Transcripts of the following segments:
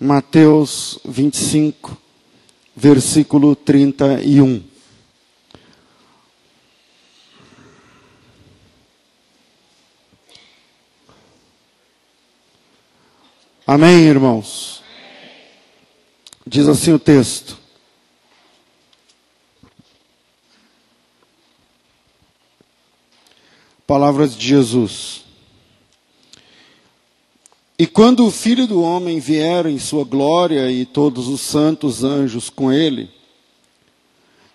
Mateus 25, versículo 31. Amém, irmãos? Diz assim o texto. Palavras de Jesus. E quando o Filho do Homem vier em sua glória e todos os santos anjos com ele,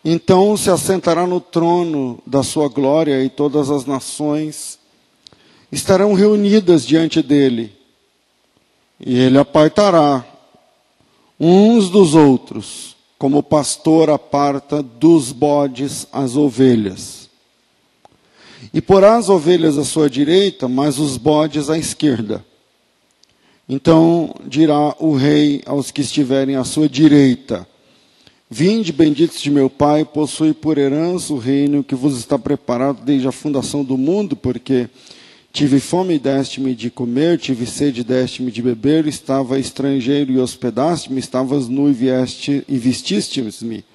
então se assentará no trono da sua glória e todas as nações estarão reunidas diante dele e ele apartará uns dos outros, como o pastor aparta dos bodes as ovelhas. E porá as ovelhas à sua direita, mas os bodes à esquerda. Então dirá o rei aos que estiverem à sua direita: Vinde, benditos de meu Pai, possui por herança o reino que vos está preparado desde a fundação do mundo, porque Tive fome e deste-me de comer, tive sede e deste-me de beber, estava estrangeiro e hospedaste-me, estavas nu e, vieste, e vestistes-me,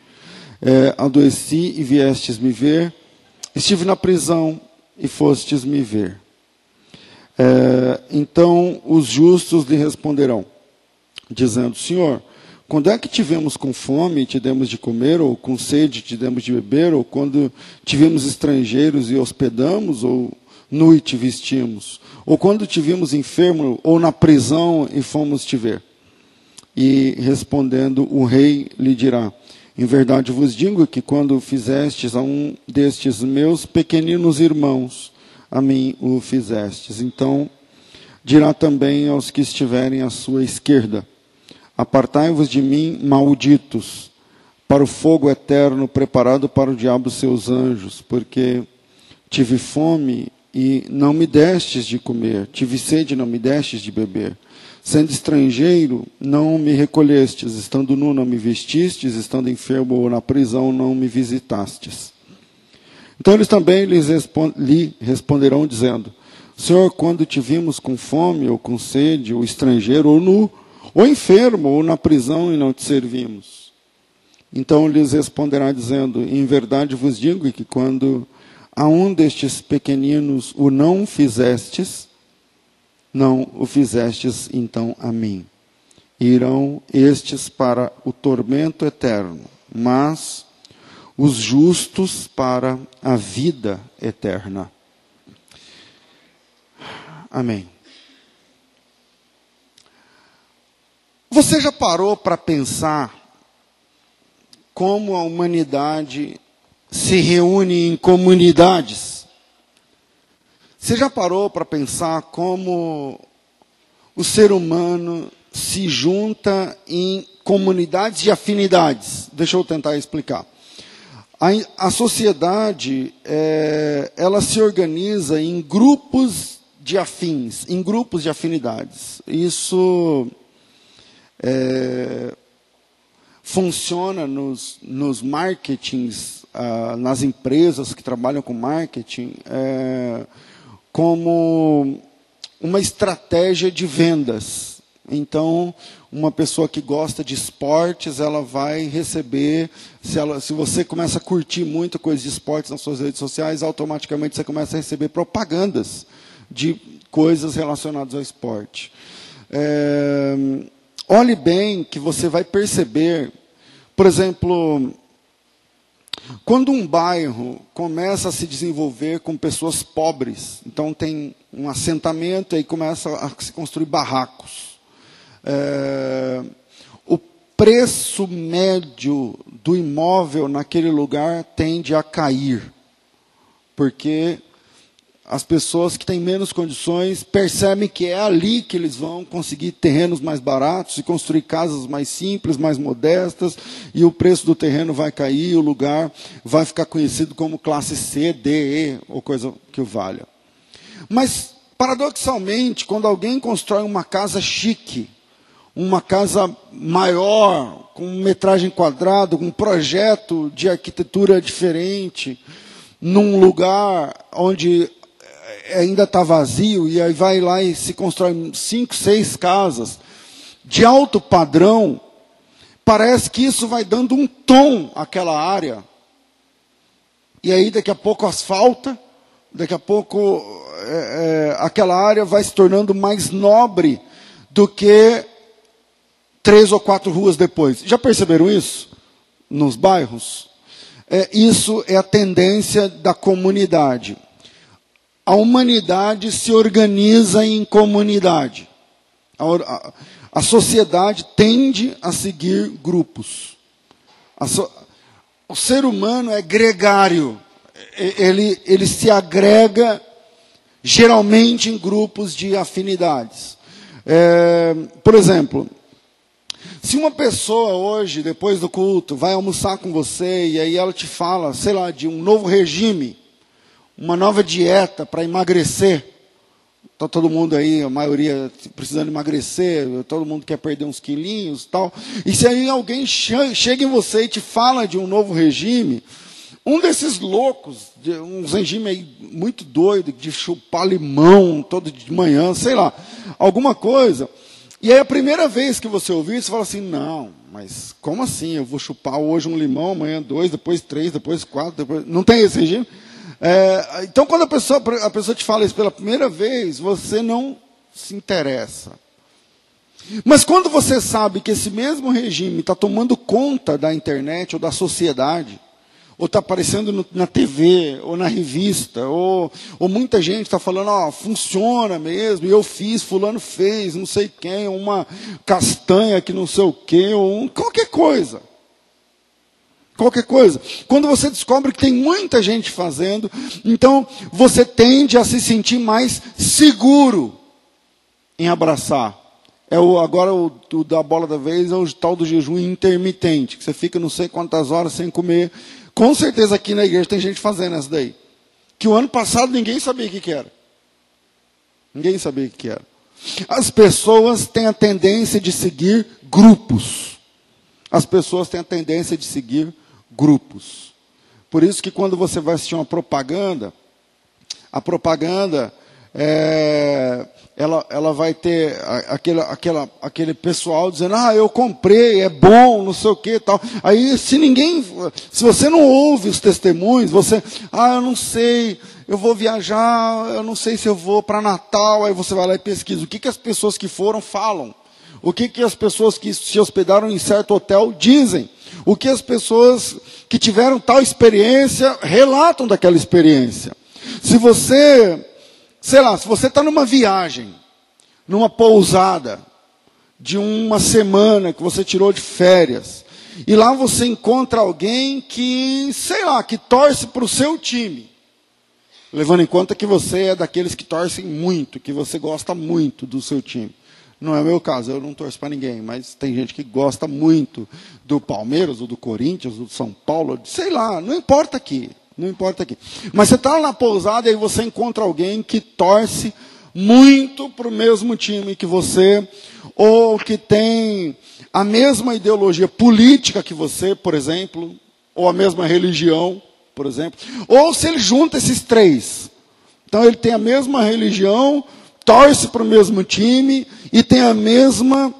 é, adoeci e viestes-me ver, estive na prisão e fostes me ver. É, então os justos lhe responderão, dizendo: Senhor, quando é que tivemos com fome e te demos de comer, ou com sede e te demos de beber, ou quando tivemos estrangeiros e hospedamos, ou nu te vestimos, ou quando te vimos enfermo, ou na prisão e fomos te ver. E respondendo, o rei lhe dirá: Em verdade vos digo que quando fizestes a um destes meus pequeninos irmãos, a mim o fizestes. Então dirá também aos que estiverem à sua esquerda: Apartai-vos de mim, malditos, para o fogo eterno preparado para o diabo e seus anjos, porque tive fome e não me destes de comer, tive sede, não me destes de beber. Sendo estrangeiro, não me recolhestes, estando nu, não me vestistes, estando enfermo ou na prisão, não me visitastes. Então eles também lhes lhe responderão, dizendo: Senhor, quando te vimos com fome, ou com sede, ou estrangeiro, ou nu, ou enfermo, ou na prisão e não te servimos? Então lhes responderá, dizendo: Em verdade vos digo que quando a um destes pequeninos o não fizestes, não o fizestes então a mim. Irão estes para o tormento eterno, mas os justos para a vida eterna. Amém. Você já parou para pensar como a humanidade se reúne em comunidades. Você já parou para pensar como o ser humano se junta em comunidades de afinidades? Deixa eu tentar explicar. A, a sociedade, é, ela se organiza em grupos de afins, em grupos de afinidades. Isso é, funciona nos, nos marketings ah, nas empresas que trabalham com marketing é, como uma estratégia de vendas. Então, uma pessoa que gosta de esportes, ela vai receber, se, ela, se você começa a curtir muito coisas de esportes nas suas redes sociais, automaticamente você começa a receber propagandas de coisas relacionadas ao esporte. É, olhe bem que você vai perceber, por exemplo, quando um bairro começa a se desenvolver com pessoas pobres, então tem um assentamento e aí começa a se construir barracos. É, o preço médio do imóvel naquele lugar tende a cair, porque as pessoas que têm menos condições percebem que é ali que eles vão conseguir terrenos mais baratos e construir casas mais simples, mais modestas, e o preço do terreno vai cair, o lugar vai ficar conhecido como classe C, D, E, ou coisa que o valha. Mas, paradoxalmente, quando alguém constrói uma casa chique, uma casa maior, com metragem quadrada, com um projeto de arquitetura diferente, num lugar onde ainda está vazio, e aí vai lá e se constrói cinco, seis casas de alto padrão, parece que isso vai dando um tom àquela área. E aí daqui a pouco asfalta, daqui a pouco é, é, aquela área vai se tornando mais nobre do que três ou quatro ruas depois. Já perceberam isso? Nos bairros? É, isso é a tendência da comunidade. A humanidade se organiza em comunidade. A, a, a sociedade tende a seguir grupos. So, o ser humano é gregário. Ele, ele se agrega geralmente em grupos de afinidades. É, por exemplo, se uma pessoa hoje, depois do culto, vai almoçar com você e aí ela te fala, sei lá, de um novo regime, uma nova dieta para emagrecer, Está todo mundo aí, a maioria precisando emagrecer, todo mundo quer perder uns quilinhos tal. E se aí alguém chega em você e te fala de um novo regime, um desses loucos, um regime aí muito doido, de chupar limão todo de manhã, sei lá, alguma coisa. E aí a primeira vez que você ouvir, você fala assim, não, mas como assim? Eu vou chupar hoje um limão, amanhã dois, depois três, depois quatro, depois... Não tem esse regime? É, então, quando a pessoa, a pessoa te fala isso pela primeira vez, você não se interessa. Mas quando você sabe que esse mesmo regime está tomando conta da internet ou da sociedade, ou está aparecendo no, na TV, ou na revista, ou, ou muita gente está falando, ó, funciona mesmo, eu fiz, fulano fez, não sei quem, uma castanha que não sei o quê, ou um, qualquer coisa qualquer coisa. Quando você descobre que tem muita gente fazendo, então você tende a se sentir mais seguro em abraçar. É o, agora o, o da bola da vez é o tal do jejum intermitente, que você fica não sei quantas horas sem comer. Com certeza aqui na igreja tem gente fazendo essa daí. Que o ano passado ninguém sabia o que, era. Ninguém sabia o que era. As pessoas têm a tendência de seguir grupos. As pessoas têm a tendência de seguir grupos. Por isso que quando você vai assistir uma propaganda, a propaganda é, ela, ela vai ter aquele, aquela, aquele pessoal dizendo, ah, eu comprei, é bom, não sei o que tal. Aí se ninguém, se você não ouve os testemunhos, você, ah, eu não sei, eu vou viajar, eu não sei se eu vou para Natal, aí você vai lá e pesquisa. O que, que as pessoas que foram falam? O que, que as pessoas que se hospedaram em certo hotel dizem? O que as pessoas que tiveram tal experiência relatam daquela experiência. Se você, sei lá, se você está numa viagem, numa pousada, de uma semana que você tirou de férias, e lá você encontra alguém que, sei lá, que torce para o seu time. Levando em conta que você é daqueles que torcem muito, que você gosta muito do seu time. Não é o meu caso, eu não torço para ninguém, mas tem gente que gosta muito do Palmeiras, ou do Corinthians, ou do São Paulo, sei lá, não importa aqui, não importa aqui. Mas você está na pousada e você encontra alguém que torce muito para o mesmo time que você, ou que tem a mesma ideologia política que você, por exemplo, ou a mesma religião, por exemplo, ou se ele junta esses três. Então ele tem a mesma religião, torce para o mesmo time e tem a mesma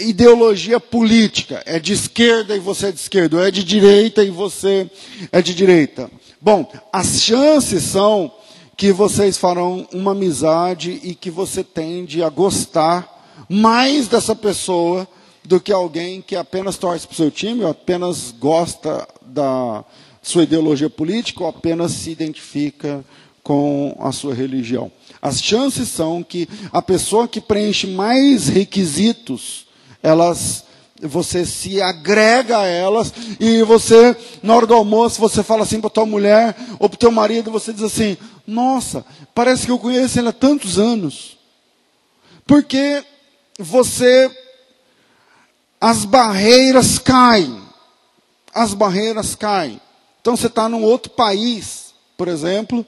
ideologia política. É de esquerda e você é de esquerda, ou é de direita e você é de direita. Bom, as chances são que vocês farão uma amizade e que você tende a gostar mais dessa pessoa do que alguém que apenas torce para o seu time, ou apenas gosta da sua ideologia política, ou apenas se identifica com a sua religião. As chances são que a pessoa que preenche mais requisitos, elas você se agrega a elas e você, na hora do almoço, você fala assim para tua mulher ou para teu marido, você diz assim: Nossa, parece que eu conheço ele há tantos anos. Porque você, as barreiras caem. As barreiras caem. Então você está num outro país, por exemplo,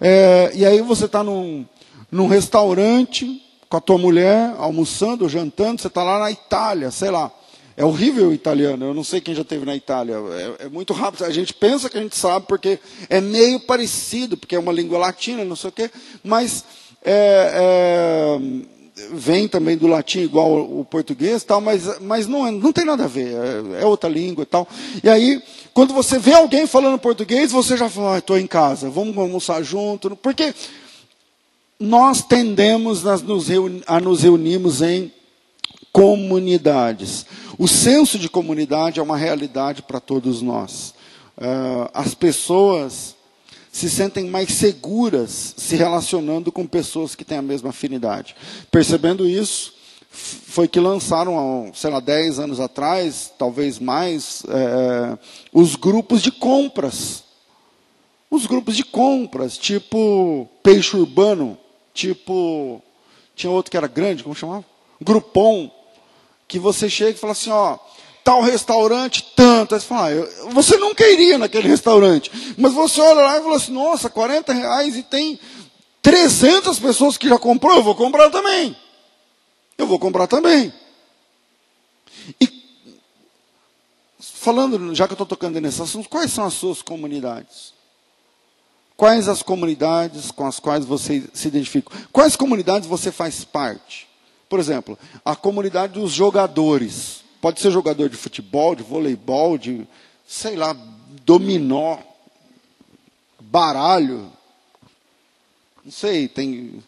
é, e aí você está num, num restaurante com a tua mulher, almoçando, jantando, você está lá na Itália, sei lá. É horrível o italiano, eu não sei quem já teve na Itália. É, é, muito rápido. A gente pensa que a gente sabe, porque é meio parecido, porque é uma língua latina, não sei o quê, mas é, é, vem também do latim igual o português, tal, mas, mas não, é, não tem nada a ver, é, é, outra língua e tal. E aí, quando você vê alguém falando português, você já fala, ah, estou em casa, vamos almoçar junto, porque nós tendemos a nos, reuni a nos reunirmos em comunidades. O senso de comunidade é uma realidade para todos nós. Uh, as pessoas se sentem mais seguras se relacionando com pessoas que têm a mesma afinidade. Percebendo isso, foi que lançaram, sei lá, 10 anos atrás, talvez mais, é, os grupos de compras. Os grupos de compras, tipo Peixe Urbano, tipo. Tinha outro que era grande, como chamava? Grupom. Que você chega e fala assim: ó, tal restaurante, tanto. Aí você fala, ah, você nunca iria naquele restaurante. Mas você olha lá e fala assim, nossa, 40 reais e tem 300 pessoas que já comprou, eu vou comprar também. Eu vou comprar também. E falando, já que eu estou tocando nesse assunto, quais são as suas comunidades? Quais as comunidades com as quais você se identifica? Quais comunidades você faz parte? Por exemplo, a comunidade dos jogadores. Pode ser jogador de futebol, de voleibol, de, sei lá, dominó, baralho. Não sei, tem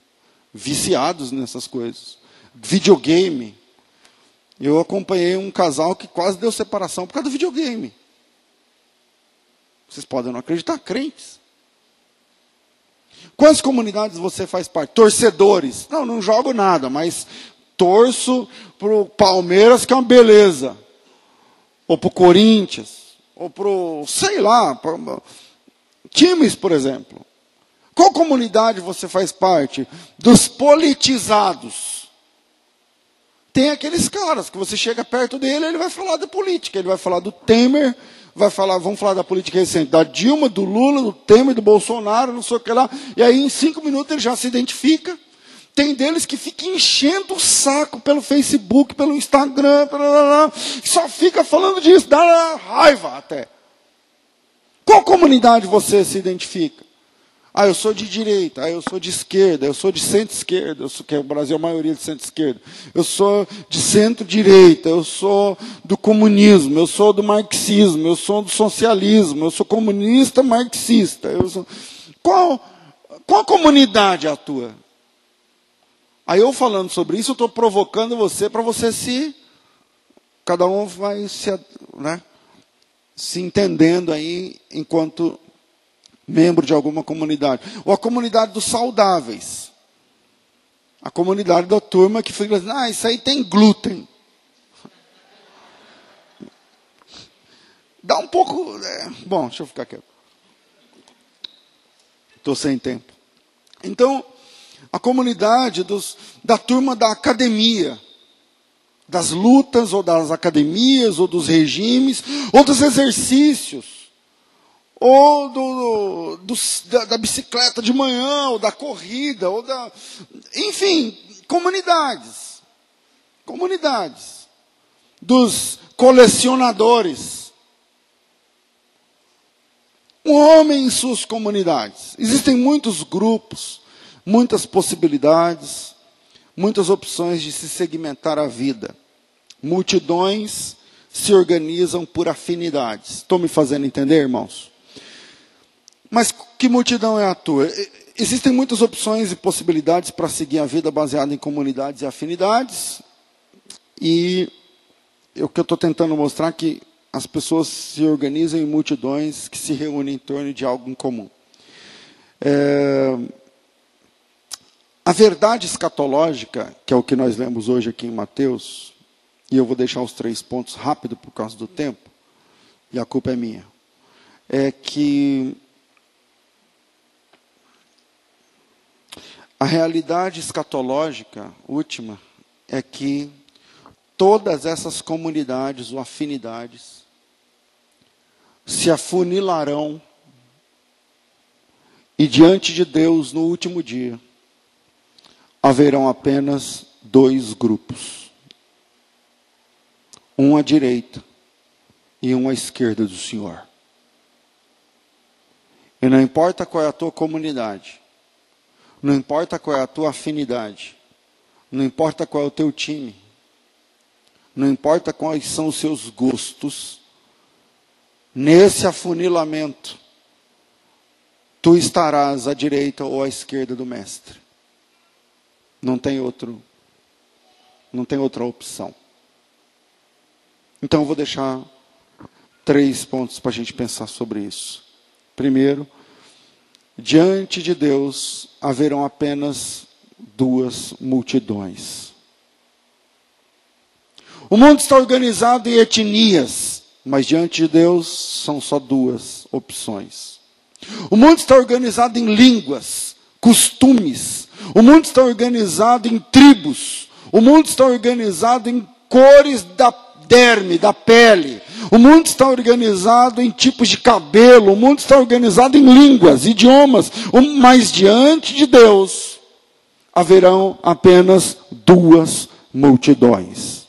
viciados nessas coisas. Videogame. Eu acompanhei um casal que quase deu separação por causa do videogame. Vocês podem não acreditar, crentes. Quantas comunidades você faz parte? Torcedores. Não, não jogo nada, mas torço para o Palmeiras, que é uma beleza. Ou para o Corinthians. Ou para o, sei lá, pra, times, por exemplo. Qual comunidade você faz parte? Dos politizados. Tem aqueles caras que você chega perto dele, ele vai falar da política, ele vai falar do Temer, vai falar, vamos falar da política recente, da Dilma, do Lula, do Temer, do Bolsonaro, não sei o que lá. E aí, em cinco minutos, ele já se identifica. Tem deles que fica enchendo o saco pelo Facebook, pelo Instagram, só fica falando disso, dá raiva até. Qual comunidade você se identifica? Ah, eu sou de direita, ah, eu sou de esquerda, eu sou de centro-esquerda, que é o Brasil a maioria de centro-esquerda. Eu sou de centro-direita, eu sou do comunismo, eu sou do marxismo, eu sou do socialismo, eu sou comunista marxista. Eu sou... Qual, qual comunidade é a tua? Aí eu falando sobre isso, eu estou provocando você para você se. Cada um vai se, né, se entendendo aí enquanto membro de alguma comunidade. Ou a comunidade dos saudáveis. A comunidade da turma que fica assim, ah, isso aí tem glúten. Dá um pouco. É, bom, deixa eu ficar quieto. Estou sem tempo. Então, a comunidade dos, da turma da academia, das lutas, ou das academias, ou dos regimes, ou dos exercícios, ou do, do, da, da bicicleta de manhã, ou da corrida, ou da. Enfim, comunidades. Comunidades. Dos colecionadores. Um homem em suas comunidades. Existem muitos grupos muitas possibilidades, muitas opções de se segmentar a vida. Multidões se organizam por afinidades. Estou me fazendo entender, irmãos? Mas que multidão é a tua? Existem muitas opções e possibilidades para seguir a vida baseada em comunidades e afinidades. E o que eu estou tentando mostrar é que as pessoas se organizam em multidões que se reúnem em torno de algo em comum. É, a verdade escatológica, que é o que nós lemos hoje aqui em Mateus, e eu vou deixar os três pontos rápido por causa do tempo, e a culpa é minha, é que a realidade escatológica última é que todas essas comunidades ou afinidades se afunilarão e diante de Deus no último dia haverão apenas dois grupos: um à direita e um à esquerda do Senhor. E não importa qual é a tua comunidade, não importa qual é a tua afinidade, Não importa qual é o teu time. Não importa quais são os seus gostos. Nesse afunilamento, tu estarás à direita ou à esquerda do mestre. Não tem outro, não tem outra opção. Então eu vou deixar três pontos para a gente pensar sobre isso. Primeiro, diante de Deus haverão apenas duas multidões. O mundo está organizado em etnias, mas diante de Deus são só duas opções. O mundo está organizado em línguas, costumes. O mundo está organizado em tribos. O mundo está organizado em cores da derme, da pele. O mundo está organizado em tipos de cabelo. O mundo está organizado em línguas, idiomas. Mas diante de Deus haverão apenas duas multidões.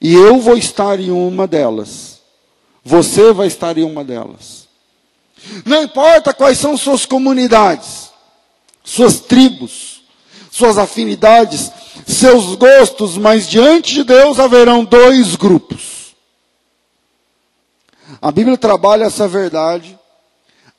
E eu vou estar em uma delas. Você vai estar em uma delas. Não importa quais são suas comunidades, suas tribos, suas afinidades, seus gostos, mas diante de Deus haverão dois grupos. A Bíblia trabalha essa verdade,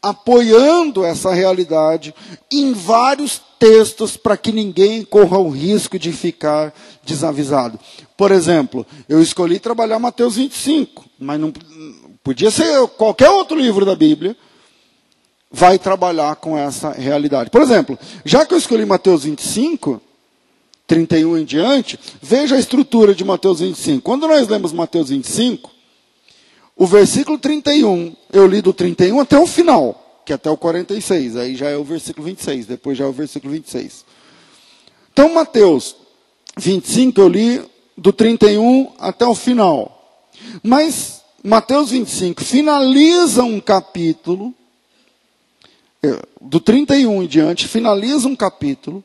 apoiando essa realidade em vários textos para que ninguém corra o risco de ficar desavisado. Por exemplo, eu escolhi trabalhar Mateus 25, mas não podia ser qualquer outro livro da Bíblia vai trabalhar com essa realidade. Por exemplo, já que eu escolhi Mateus 25, 31 em diante, veja a estrutura de Mateus 25. Quando nós lemos Mateus 25, o versículo 31, eu li do 31 até o final, que é até o 46, aí já é o versículo 26, depois já é o versículo 26. Então, Mateus 25, eu li do 31 até o final. Mas Mateus 25 finaliza um capítulo do 31 em diante, finaliza um capítulo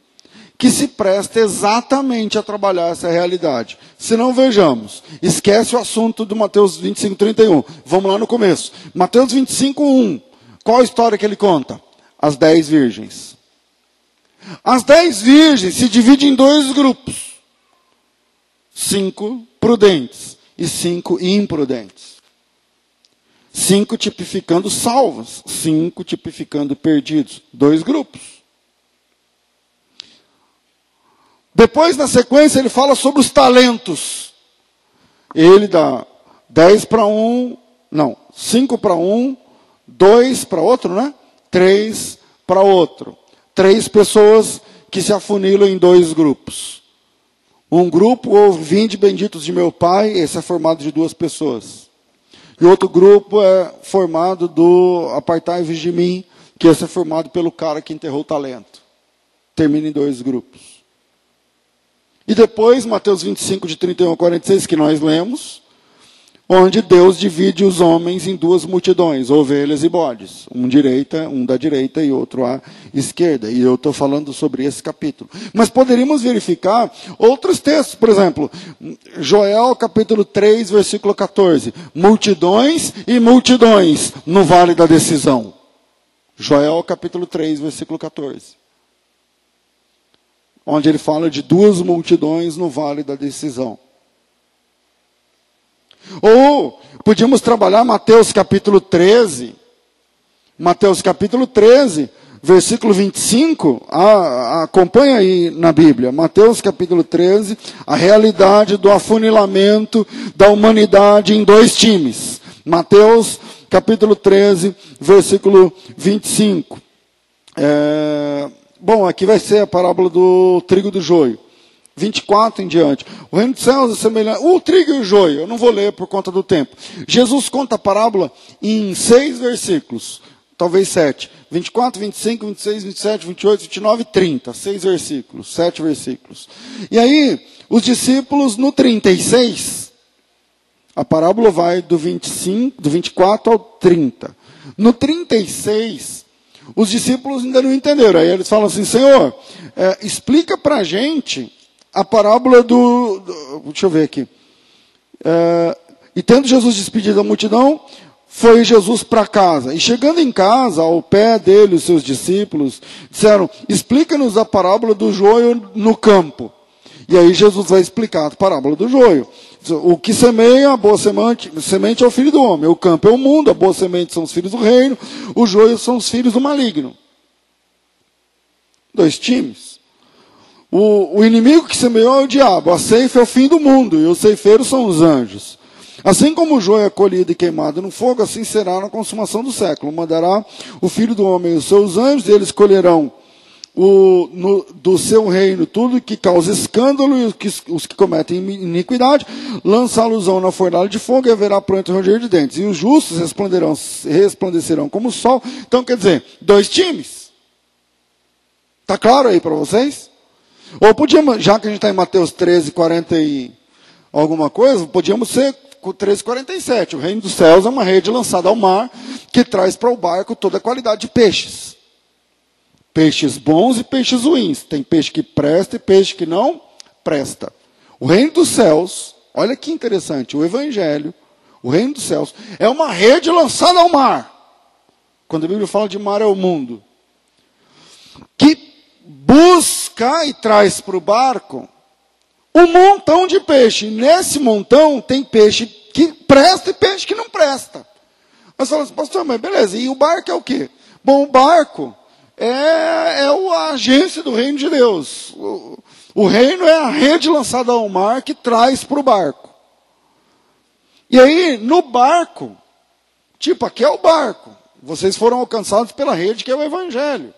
que se presta exatamente a trabalhar essa realidade. Se não vejamos, esquece o assunto do Mateus 25, 31. Vamos lá no começo. Mateus 25, 1. Qual a história que ele conta? As dez virgens. As dez virgens se dividem em dois grupos: cinco prudentes e cinco imprudentes. Cinco tipificando salvos, cinco tipificando perdidos. Dois grupos. Depois, na sequência, ele fala sobre os talentos. Ele dá dez para um, não, cinco para um, dois para outro, né? Três para outro. Três pessoas que se afunilam em dois grupos. Um grupo, ouve, vinde benditos de meu Pai, esse é formado de duas pessoas. E outro grupo é formado do Apartai-vos de mim, que esse é formado pelo cara que enterrou o talento. Termina em dois grupos. E depois, Mateus 25, de 31 a 46, que nós lemos, onde Deus divide os homens em duas multidões, ovelhas e bodes, um direita, um da direita e outro à esquerda. E eu estou falando sobre esse capítulo. Mas poderíamos verificar outros textos, por exemplo, Joel capítulo 3, versículo 14: multidões e multidões no vale da decisão. Joel capítulo 3, versículo 14. Onde ele fala de duas multidões no vale da decisão. Ou podíamos trabalhar Mateus capítulo 13. Mateus capítulo 13, versículo 25. Ah, acompanha aí na Bíblia. Mateus capítulo 13, a realidade do afunilamento da humanidade em dois times. Mateus capítulo 13, versículo 25. É, bom, aqui vai ser a parábola do trigo do joio. 24 em diante. O reino dos céus é semelhante. O trigo e o joio, eu não vou ler por conta do tempo. Jesus conta a parábola em seis versículos, talvez sete. 24, 25, 26, 27, 28, 29 e 30. Seis versículos, sete versículos. E aí, os discípulos no 36, a parábola vai do 25, do 24 ao 30. No 36, os discípulos ainda não entenderam. Aí eles falam assim: Senhor, é, explica para a gente a parábola do, do deixa eu ver aqui. É, e tendo Jesus despedido da multidão, foi Jesus para casa. E chegando em casa, ao pé dele, os seus discípulos, disseram: Explica-nos a parábola do joio no campo. E aí Jesus vai explicar a parábola do joio. O que semeia, a boa semente, semente é o filho do homem. O campo é o mundo, a boa semente são os filhos do reino, o joio são os filhos do maligno. Dois times. O, o inimigo que semeou é o diabo, a ceifa é o fim do mundo, e os ceifeiros são os anjos. Assim como o joio é colhido e queimado no fogo, assim será na consumação do século. Mandará o filho do homem e os seus anjos, e eles colherão o, no, do seu reino tudo que causa escândalo e os que, os que cometem iniquidade, lançá-los na fornalha de fogo e haverá pronto ranger de dentes. E os justos resplandecerão, resplandecerão como o sol. Então, quer dizer, dois times. Está claro aí para vocês? Ou podíamos, já que a gente está em Mateus 13, 40 e alguma coisa, podíamos ser 13, 47. O reino dos céus é uma rede lançada ao mar que traz para o barco toda a qualidade de peixes. Peixes bons e peixes ruins. Tem peixe que presta e peixe que não presta. O reino dos céus, olha que interessante, o evangelho, o reino dos céus, é uma rede lançada ao mar. Quando a Bíblia fala de mar, é o mundo. Que busca e traz para o barco um montão de peixe. Nesse montão tem peixe que presta e peixe que não presta. Mas fala assim, pastor, mas beleza, e o barco é o quê? Bom, o barco é, é a agência do reino de Deus. O, o reino é a rede lançada ao mar que traz para o barco. E aí, no barco, tipo, aqui é o barco. Vocês foram alcançados pela rede que é o Evangelho.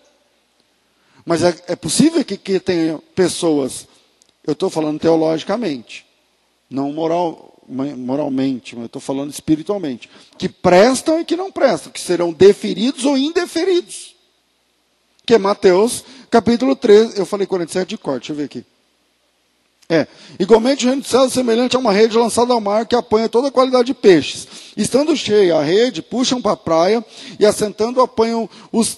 Mas é, é possível que, que tenha pessoas, eu estou falando teologicamente, não moral, moralmente, mas eu estou falando espiritualmente, que prestam e que não prestam, que serão deferidos ou indeferidos que é Mateus, capítulo 13. Eu falei 47 de corte, deixa eu ver aqui. É, igualmente o reino dos céus é semelhante a uma rede lançada ao mar que apanha toda a qualidade de peixes. Estando cheia a rede, puxam para a praia e assentando apanham os,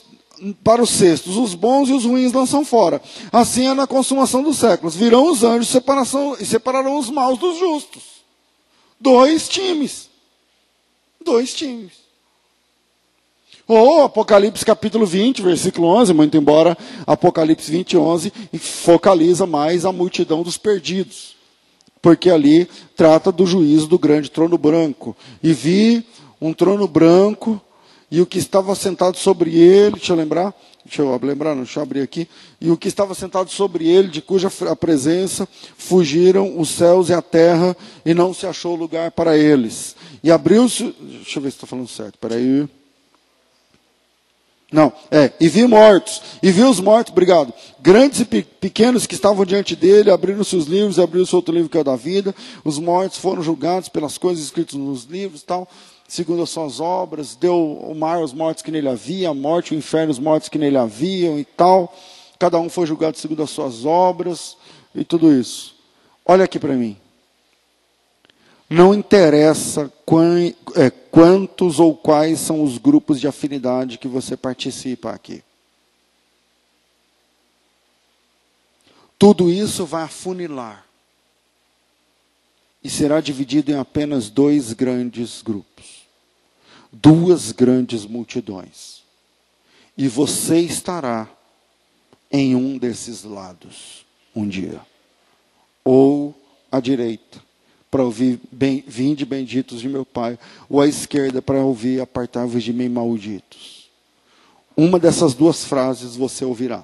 para os cestos. Os bons e os ruins lançam fora. Assim é na consumação dos séculos. Virão os anjos separação, e separarão os maus dos justos. Dois times. Dois times. Ou Apocalipse capítulo 20, versículo 11, muito embora Apocalipse 20, 11 focaliza mais a multidão dos perdidos. Porque ali trata do juízo do grande trono branco. E vi um trono branco e o que estava sentado sobre ele, deixa eu lembrar, deixa eu lembrar, não, deixa eu abrir aqui, e o que estava sentado sobre ele, de cuja presença fugiram os céus e a terra, e não se achou lugar para eles. E abriu-se, deixa eu ver se estou falando certo, peraí. aí. Não, é, e vi mortos, e vi os mortos, obrigado, grandes e pequenos que estavam diante dele, abriram seus livros, abriu-se outro livro que é o da vida, os mortos foram julgados pelas coisas escritas nos livros tal, segundo as suas obras, deu o mar os mortos que nele havia, a morte, o inferno os mortos que nele haviam e tal, cada um foi julgado segundo as suas obras, e tudo isso. Olha aqui para mim. Não interessa é, quantos ou quais são os grupos de afinidade que você participa aqui. Tudo isso vai afunilar. E será dividido em apenas dois grandes grupos. Duas grandes multidões. E você estará em um desses lados um dia. Ou à direita, para ouvir bem, vinde benditos de meu Pai, ou à esquerda para ouvir apartai-vos de mim malditos. Uma dessas duas frases você ouvirá.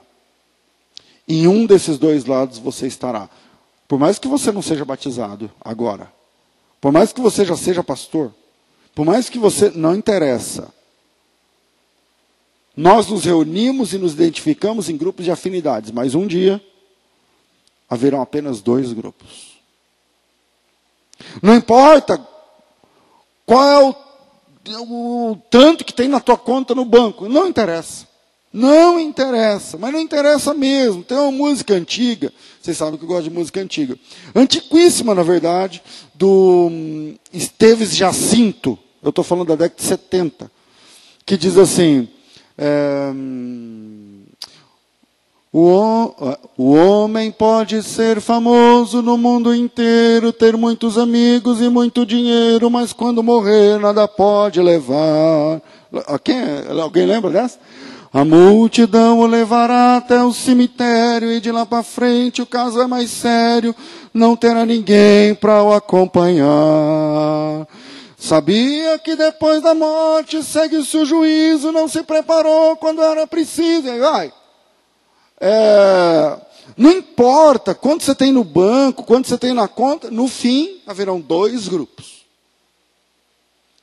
Em um desses dois lados você estará. Por mais que você não seja batizado agora, por mais que você já seja pastor, por mais que você não interessa. Nós nos reunimos e nos identificamos em grupos de afinidades, mas um dia haverão apenas dois grupos. Não importa qual é o, o tanto que tem na tua conta no banco, não interessa. Não interessa, mas não interessa mesmo. Tem uma música antiga, vocês sabem que eu gosto de música antiga, antiquíssima na verdade, do hum, Esteves Jacinto, eu estou falando da década de 70, que diz assim: é, o, o homem pode ser famoso no mundo inteiro, ter muitos amigos e muito dinheiro, mas quando morrer nada pode levar. Quem, alguém lembra dessa? A multidão o levará até o cemitério e de lá para frente o caso é mais sério, não terá ninguém para o acompanhar. Sabia que depois da morte segue-se o juízo, não se preparou quando era preciso. E vai. É, não importa quanto você tem no banco, quanto você tem na conta, no fim haverão dois grupos.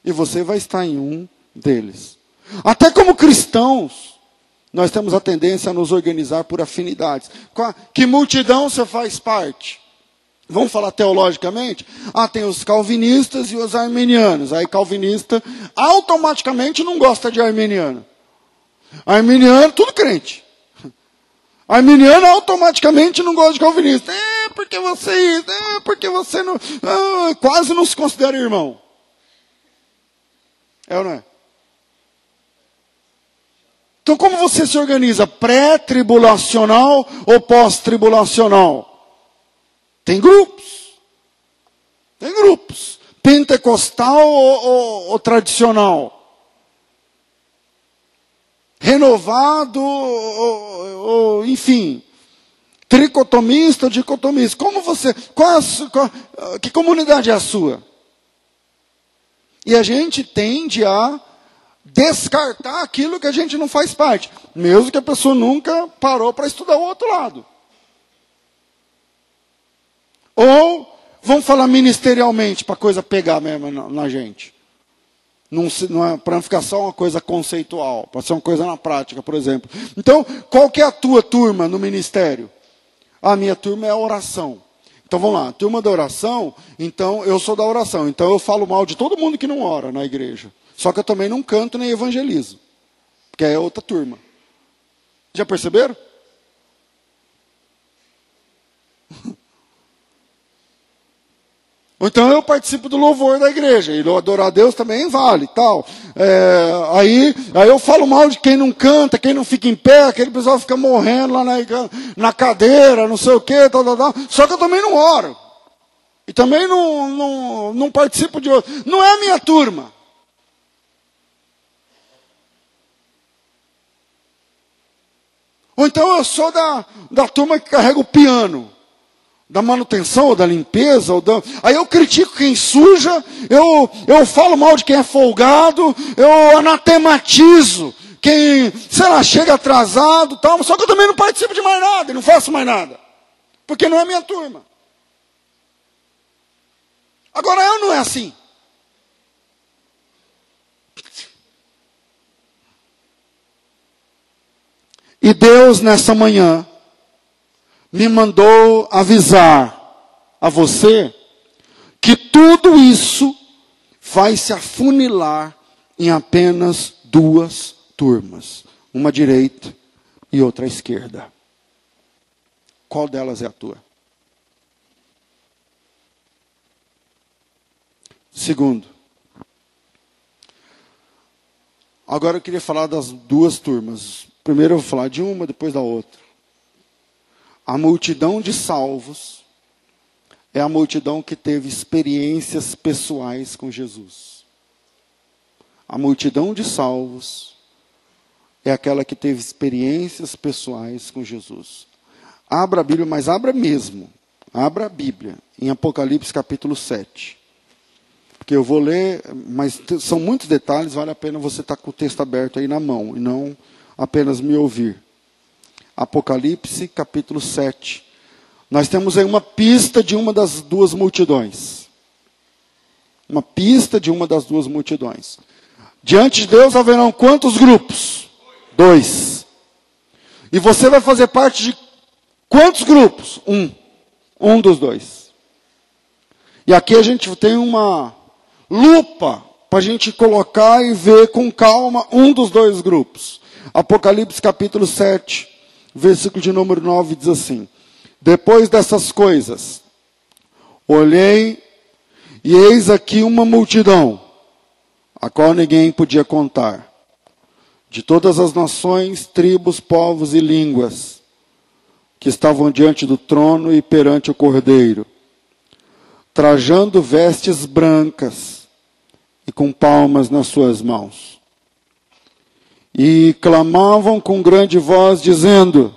E você vai estar em um deles. Até como cristãos, nós temos a tendência a nos organizar por afinidades. Que multidão você faz parte? Vamos falar teologicamente? Ah, tem os calvinistas e os arminianos. Aí calvinista automaticamente não gosta de arminiano. Arminiano, tudo crente. Arminiano automaticamente não gosta de calvinista. É, porque você é, porque você não, ah, quase não se considera irmão. É ou não é? Então como você se organiza? Pré-tribulacional ou pós-tribulacional? Tem grupos. Tem grupos. Pentecostal ou, ou, ou tradicional? Renovado ou, ou, enfim. Tricotomista ou dicotomista. Como você. Qual, a, qual que comunidade é a sua? E a gente tende a descartar aquilo que a gente não faz parte, mesmo que a pessoa nunca parou para estudar o outro lado. Ou vamos falar ministerialmente para a coisa pegar mesmo na, na gente. É, para não ficar só uma coisa conceitual, para ser uma coisa na prática, por exemplo. Então, qual que é a tua turma no ministério? A minha turma é a oração. Então vamos lá, turma da oração, então eu sou da oração, então eu falo mal de todo mundo que não ora na igreja. Só que eu também não canto nem evangelizo, porque é outra turma. Já perceberam? Então eu participo do louvor da igreja, e adorar a Deus também vale tal. É, aí, aí eu falo mal de quem não canta, quem não fica em pé, aquele pessoal fica morrendo lá na, na cadeira, não sei o que, tal, tal, tal. Só que eu também não oro. E também não, não, não participo de outro. Não é a minha turma. Ou então eu sou da, da turma que carrega o piano da manutenção ou da limpeza, ou da... aí eu critico quem suja, eu, eu falo mal de quem é folgado, eu anatematizo quem, sei lá, chega atrasado tal, só que eu também não participo de mais nada, não faço mais nada, porque não é minha turma. Agora eu não é assim. E Deus nessa manhã me mandou avisar a você que tudo isso vai se afunilar em apenas duas turmas, uma direita e outra esquerda. Qual delas é a tua? Segundo, agora eu queria falar das duas turmas. Primeiro eu vou falar de uma, depois da outra. A multidão de salvos é a multidão que teve experiências pessoais com Jesus. A multidão de salvos é aquela que teve experiências pessoais com Jesus. Abra a Bíblia, mas abra mesmo. Abra a Bíblia, em Apocalipse capítulo 7. Porque eu vou ler, mas são muitos detalhes, vale a pena você estar com o texto aberto aí na mão e não apenas me ouvir. Apocalipse capítulo 7. Nós temos aí uma pista de uma das duas multidões. Uma pista de uma das duas multidões. Diante de Deus haverão quantos grupos? Dois. E você vai fazer parte de quantos grupos? Um. Um dos dois. E aqui a gente tem uma lupa para a gente colocar e ver com calma um dos dois grupos. Apocalipse capítulo 7, versículo de número 9 diz assim: Depois dessas coisas, olhei e eis aqui uma multidão, a qual ninguém podia contar, de todas as nações, tribos, povos e línguas, que estavam diante do trono e perante o cordeiro, trajando vestes brancas e com palmas nas suas mãos. E clamavam com grande voz, dizendo: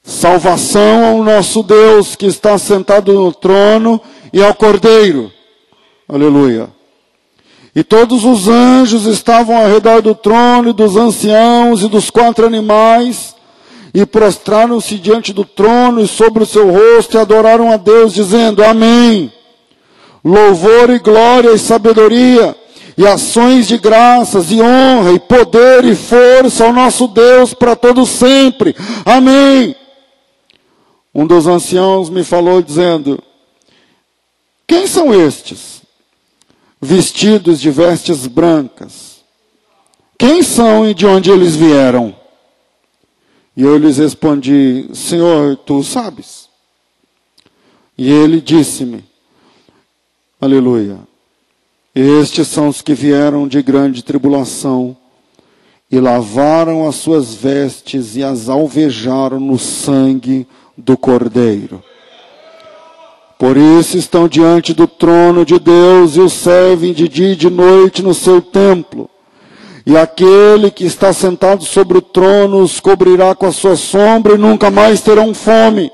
Salvação ao nosso Deus que está sentado no trono e ao Cordeiro. Aleluia. E todos os anjos estavam ao redor do trono e dos anciãos e dos quatro animais, e prostraram-se diante do trono e sobre o seu rosto e adoraram a Deus, dizendo: Amém. Louvor e glória e sabedoria, e ações de graças, e honra, e poder e força ao nosso Deus para todo sempre. Amém. Um dos anciãos me falou dizendo: Quem são estes? Vestidos de vestes brancas. Quem são e de onde eles vieram? E eu lhes respondi: Senhor, tu sabes. E ele disse-me: Aleluia. Estes são os que vieram de grande tribulação e lavaram as suas vestes e as alvejaram no sangue do Cordeiro. Por isso estão diante do trono de Deus e o servem de dia e de noite no seu templo. E aquele que está sentado sobre o trono os cobrirá com a sua sombra e nunca mais terão fome,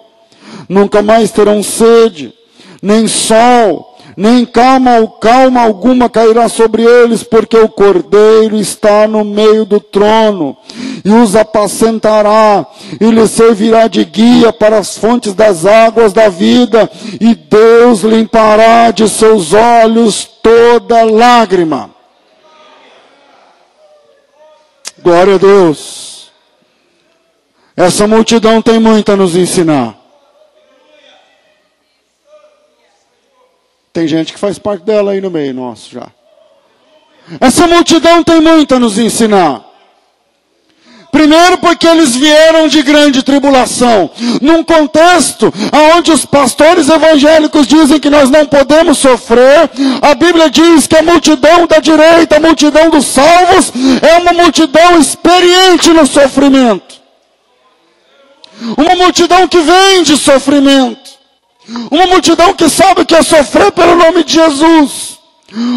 nunca mais terão sede, nem sol, nem calma, calma alguma cairá sobre eles, porque o Cordeiro está no meio do trono, e os apacentará, e lhes servirá de guia para as fontes das águas da vida, e Deus limpará de seus olhos toda lágrima. Glória a Deus. Essa multidão tem muito a nos ensinar. Tem gente que faz parte dela aí no meio nosso já. Essa multidão tem muito a nos ensinar. Primeiro, porque eles vieram de grande tribulação, num contexto onde os pastores evangélicos dizem que nós não podemos sofrer, a Bíblia diz que a multidão da direita, a multidão dos salvos, é uma multidão experiente no sofrimento, uma multidão que vem de sofrimento. Uma multidão que sabe que é sofrer pelo nome de Jesus.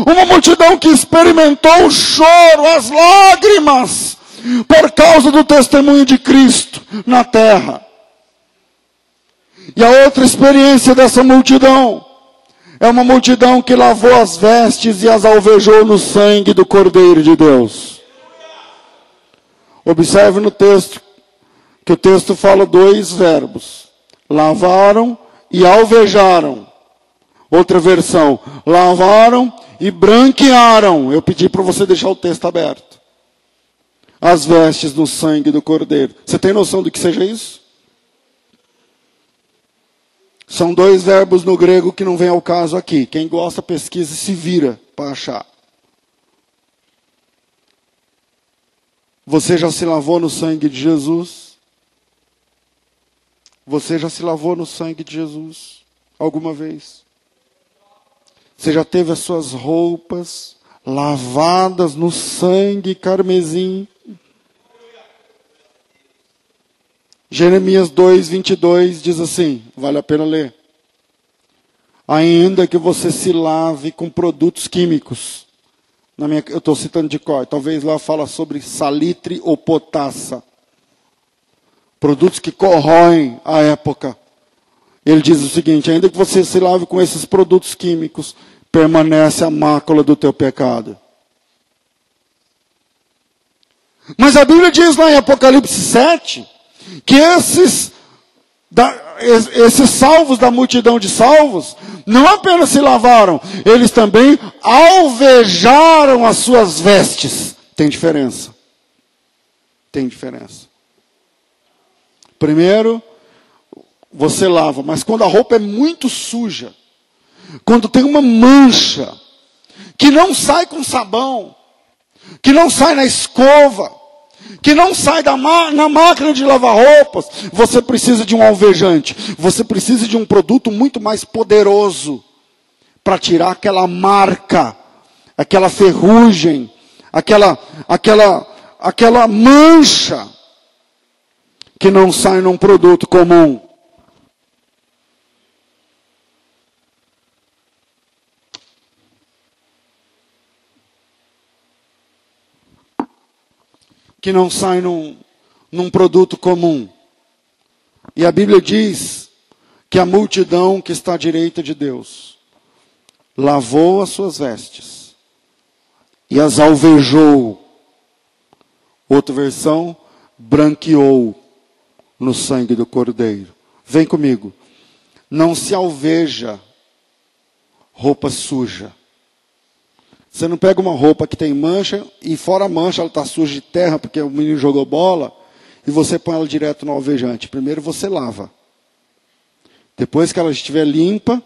Uma multidão que experimentou o choro, as lágrimas, por causa do testemunho de Cristo na terra. E a outra experiência dessa multidão é uma multidão que lavou as vestes e as alvejou no sangue do Cordeiro de Deus. Observe no texto que o texto fala dois verbos: lavaram e alvejaram. Outra versão, lavaram e branquearam. Eu pedi para você deixar o texto aberto. As vestes no sangue do cordeiro. Você tem noção do que seja isso? São dois verbos no grego que não vem ao caso aqui. Quem gosta, pesquisa e se vira para achar. Você já se lavou no sangue de Jesus? Você já se lavou no sangue de Jesus alguma vez? Você já teve as suas roupas lavadas no sangue carmesim? Jeremias 2, 22 diz assim: vale a pena ler. Ainda que você se lave com produtos químicos, na minha, eu estou citando de cor, talvez lá fala sobre salitre ou potassa produtos que corroem a época. Ele diz o seguinte: ainda que você se lave com esses produtos químicos, permanece a mácula do teu pecado. Mas a Bíblia diz lá em Apocalipse 7 que esses, da, esses salvos da multidão de salvos não apenas se lavaram, eles também alvejaram as suas vestes. Tem diferença. Tem diferença. Primeiro, você lava, mas quando a roupa é muito suja, quando tem uma mancha, que não sai com sabão, que não sai na escova, que não sai da na máquina de lavar roupas, você precisa de um alvejante, você precisa de um produto muito mais poderoso para tirar aquela marca, aquela ferrugem, aquela, aquela, aquela mancha que não sai num produto comum. que não sai num, num produto comum. E a Bíblia diz que a multidão que está à direita de Deus lavou as suas vestes e as alvejou. Outra versão, branqueou no sangue do cordeiro. Vem comigo. Não se alveja roupa suja. Você não pega uma roupa que tem mancha e fora a mancha ela está suja de terra porque o menino jogou bola e você põe ela direto no alvejante. Primeiro você lava. Depois que ela estiver limpa,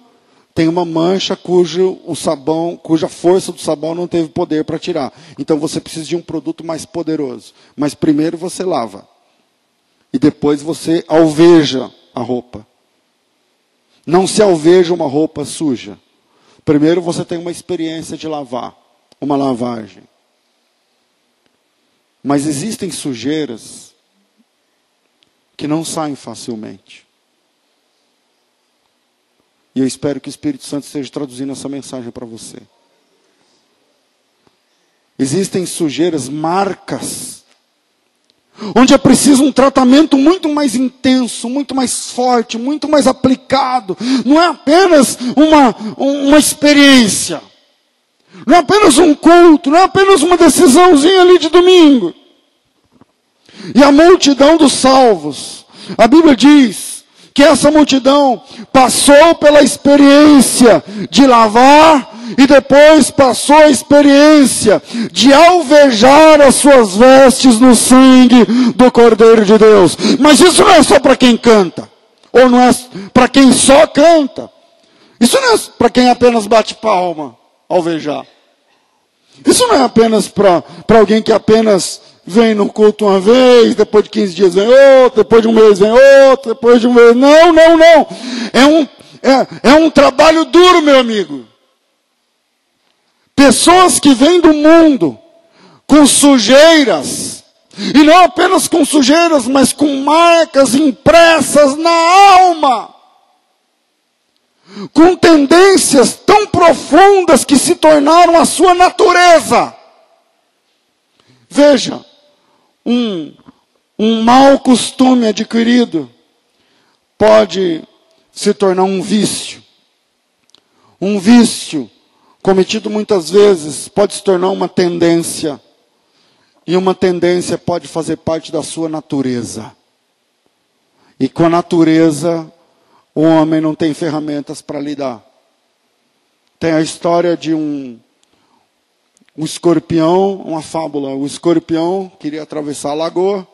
tem uma mancha cujo o sabão, cuja força do sabão não teve poder para tirar. Então você precisa de um produto mais poderoso. Mas primeiro você lava. E depois você alveja a roupa. Não se alveja uma roupa suja. Primeiro você tem uma experiência de lavar, uma lavagem. Mas existem sujeiras que não saem facilmente. E eu espero que o Espírito Santo esteja traduzindo essa mensagem para você. Existem sujeiras, marcas, onde é preciso um tratamento muito mais intenso, muito mais forte, muito mais aplicado. Não é apenas uma, uma experiência, não é apenas um culto, não é apenas uma decisãozinha ali de domingo. E a multidão dos salvos, a Bíblia diz que essa multidão passou pela experiência de lavar e depois passou a experiência de alvejar as suas vestes no sangue do Cordeiro de Deus. Mas isso não é só para quem canta, ou não é para quem só canta. Isso não é para quem apenas bate palma, alvejar. Isso não é apenas para alguém que apenas vem no culto uma vez, depois de 15 dias vem outro, depois de um mês vem outro, depois de um mês. Não, não, não. É um, é, é um trabalho duro, meu amigo. Pessoas que vêm do mundo com sujeiras, e não apenas com sujeiras, mas com marcas impressas na alma, com tendências tão profundas que se tornaram a sua natureza. Veja, um, um mau costume adquirido pode se tornar um vício. Um vício cometido muitas vezes pode se tornar uma tendência. E uma tendência pode fazer parte da sua natureza. E com a natureza, o homem não tem ferramentas para lidar. Tem a história de um o escorpião, uma fábula. O escorpião queria atravessar a lagoa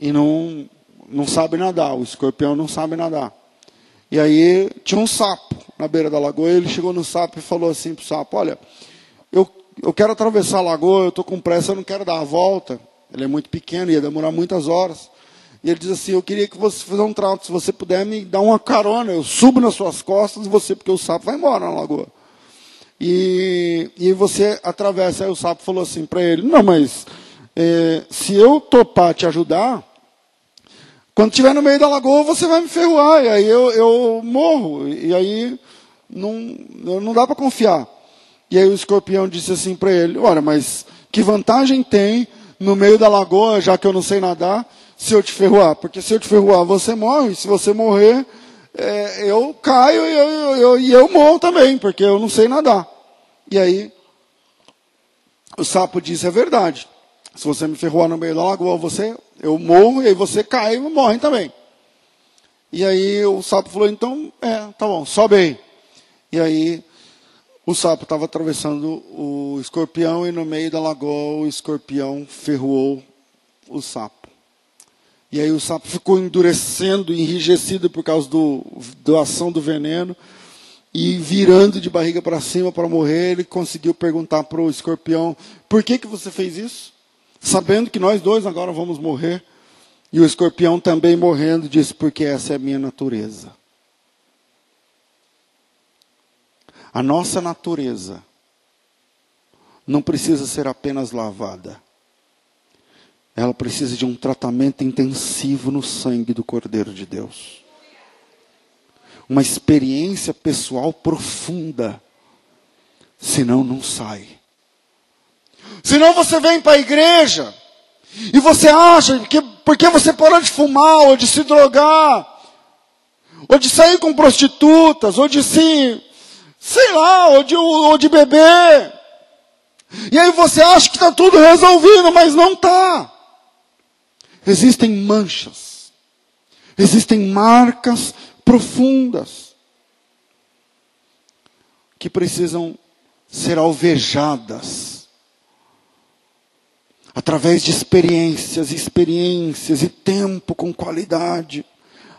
e não, não sabe nadar. O escorpião não sabe nadar. E aí tinha um sapo na beira da lagoa. Ele chegou no sapo e falou assim para o sapo: Olha, eu, eu quero atravessar a lagoa, eu estou com pressa, eu não quero dar a volta. Ele é muito pequeno, ia demorar muitas horas. E ele diz assim: Eu queria que você fizesse um trato, se você puder me dar uma carona, eu subo nas suas costas você, porque o sapo vai embora na lagoa. E, e você atravessa. Aí o sapo falou assim para ele: Não, mas é, se eu topar te ajudar, quando estiver no meio da lagoa você vai me ferroar, e aí eu, eu morro. E aí não, não dá para confiar. E aí o escorpião disse assim para ele: Olha, mas que vantagem tem no meio da lagoa, já que eu não sei nadar, se eu te ferroar? Porque se eu te ferroar, você morre. Se você morrer, é, eu caio e eu, eu, eu, eu morro também, porque eu não sei nadar. E aí, o sapo disse: É verdade. Se você me ferroar no meio da lagoa, você, eu morro, e aí você cai e morre também. E aí o sapo falou: Então, é, tá bom, sobe aí. E aí, o sapo estava atravessando o escorpião, e no meio da lagoa, o escorpião ferroou o sapo. E aí o sapo ficou endurecendo, enrijecido por causa do, da ação do veneno. E virando de barriga para cima para morrer, ele conseguiu perguntar para o escorpião: Por que, que você fez isso? Sabendo que nós dois agora vamos morrer. E o escorpião também morrendo disse: Porque essa é a minha natureza. A nossa natureza não precisa ser apenas lavada ela precisa de um tratamento intensivo no sangue do Cordeiro de Deus. Uma experiência pessoal profunda, senão não sai. Senão você vem para a igreja e você acha que porque você parou de fumar, ou de se drogar, ou de sair com prostitutas, ou de se, sei lá, ou de, ou de beber. E aí você acha que está tudo resolvido, mas não está. Existem manchas, existem marcas profundas que precisam ser alvejadas através de experiências, experiências e tempo com qualidade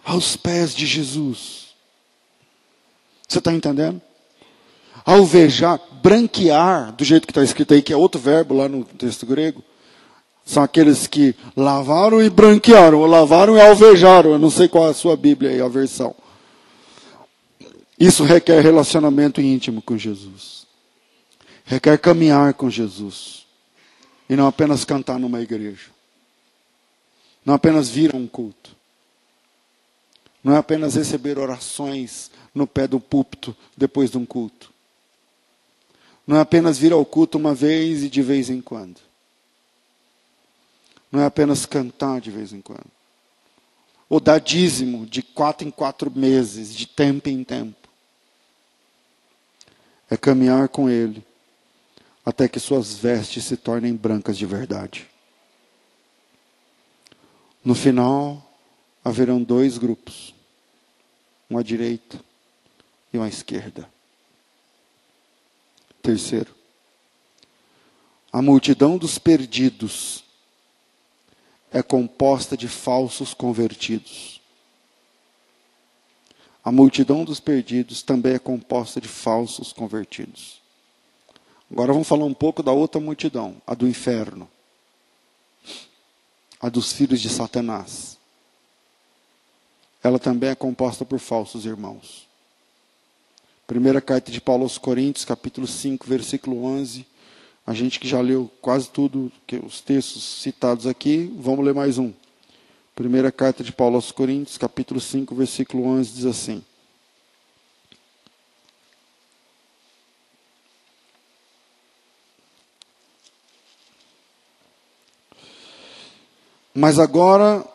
aos pés de Jesus. Você está entendendo? Alvejar, branquear, do jeito que está escrito aí, que é outro verbo lá no texto grego, são aqueles que lavaram e branquearam, ou lavaram e alvejaram. Eu não sei qual é a sua Bíblia aí, a versão. Isso requer relacionamento íntimo com Jesus. Requer caminhar com Jesus. E não apenas cantar numa igreja. Não apenas vir a um culto. Não é apenas receber orações no pé do púlpito depois de um culto. Não é apenas vir ao culto uma vez e de vez em quando. Não é apenas cantar de vez em quando. Ou dar dízimo de quatro em quatro meses, de tempo em tempo. É caminhar com Ele até que suas vestes se tornem brancas de verdade. No final, haverão dois grupos, um à direita e um à esquerda. Terceiro, a multidão dos perdidos é composta de falsos convertidos. A multidão dos perdidos também é composta de falsos convertidos. Agora vamos falar um pouco da outra multidão, a do inferno, a dos filhos de Satanás. Ela também é composta por falsos irmãos. Primeira carta de Paulo aos Coríntios, capítulo 5, versículo 11. A gente que já leu quase tudo, que os textos citados aqui, vamos ler mais um. Primeira carta de Paulo aos Coríntios, capítulo 5, versículo 11, diz assim: Mas agora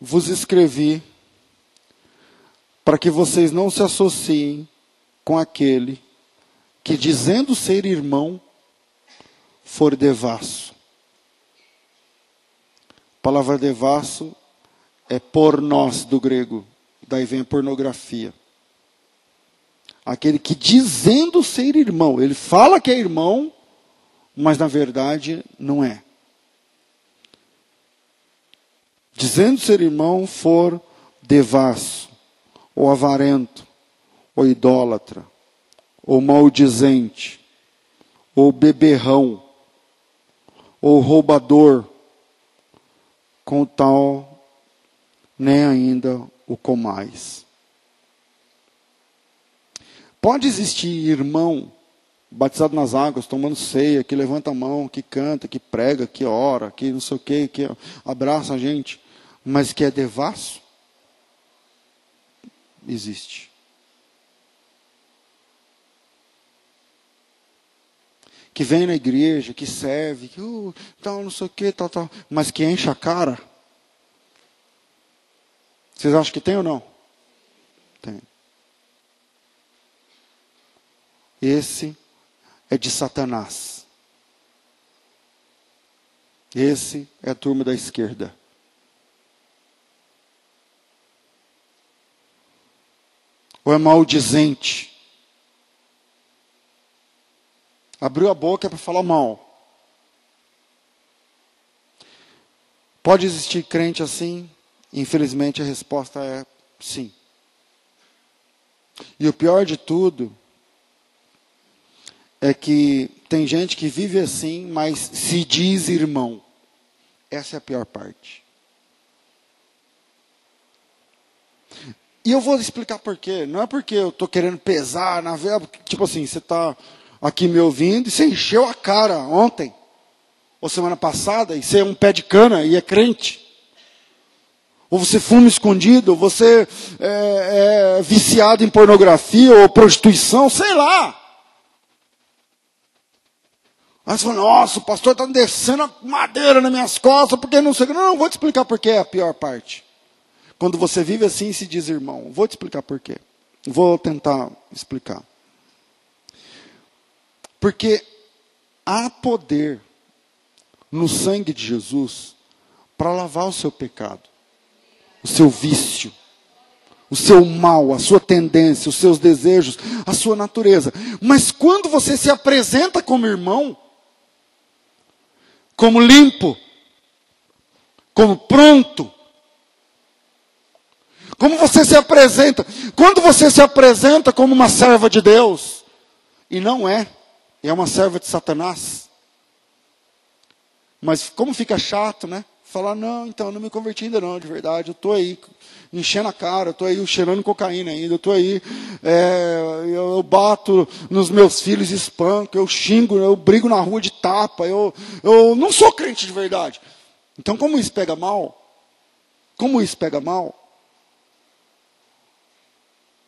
vos escrevi para que vocês não se associem com aquele que, dizendo ser irmão, for devasso. A palavra devasso é por nós do grego, daí vem pornografia. Aquele que dizendo ser irmão, ele fala que é irmão, mas na verdade não é. Dizendo ser irmão, for devasso, ou avarento, ou idólatra, ou maldizente, ou beberrão, ou roubador, com tal nem ainda o comais. Pode existir irmão batizado nas águas, tomando ceia, que levanta a mão, que canta, que prega, que ora, que não sei o que, que abraça a gente mas que é devasso, existe. Que vem na igreja, que serve, que uh, tal, não sei o que, tal, tal, mas que enche a cara. Vocês acham que tem ou não? Tem. Esse é de Satanás. Esse é a turma da esquerda. Ou é maldizente? Abriu a boca para falar mal. Pode existir crente assim? Infelizmente a resposta é sim. E o pior de tudo é que tem gente que vive assim, mas se diz irmão. Essa é a pior parte. E eu vou explicar por quê. Não é porque eu estou querendo pesar na verba. Tipo assim, você está aqui me ouvindo e você encheu a cara ontem, ou semana passada, e você é um pé de cana e é crente. Ou você fuma escondido, ou você é, é viciado em pornografia ou prostituição, sei lá. Aí você fala, nossa, o pastor está descendo madeira nas minhas costas, porque não sei. Não, não, vou te explicar por que é a pior parte. Quando você vive assim e se diz irmão. Vou te explicar por quê. Vou tentar explicar. Porque há poder no sangue de Jesus para lavar o seu pecado, o seu vício, o seu mal, a sua tendência, os seus desejos, a sua natureza. Mas quando você se apresenta como irmão, como limpo, como pronto, como você se apresenta? Quando você se apresenta como uma serva de Deus, e não é, é uma serva de Satanás. Mas como fica chato, né? Falar, não, então, não me converti ainda não, de verdade. Eu estou aí enchendo a cara, eu estou aí cheirando cocaína ainda, eu estou aí, é, eu, eu, bato nos meus filhos, espanco, eu xingo, eu brigo na rua de tapa, eu, eu não sou crente de verdade. Então, como isso pega mal? Como isso pega mal?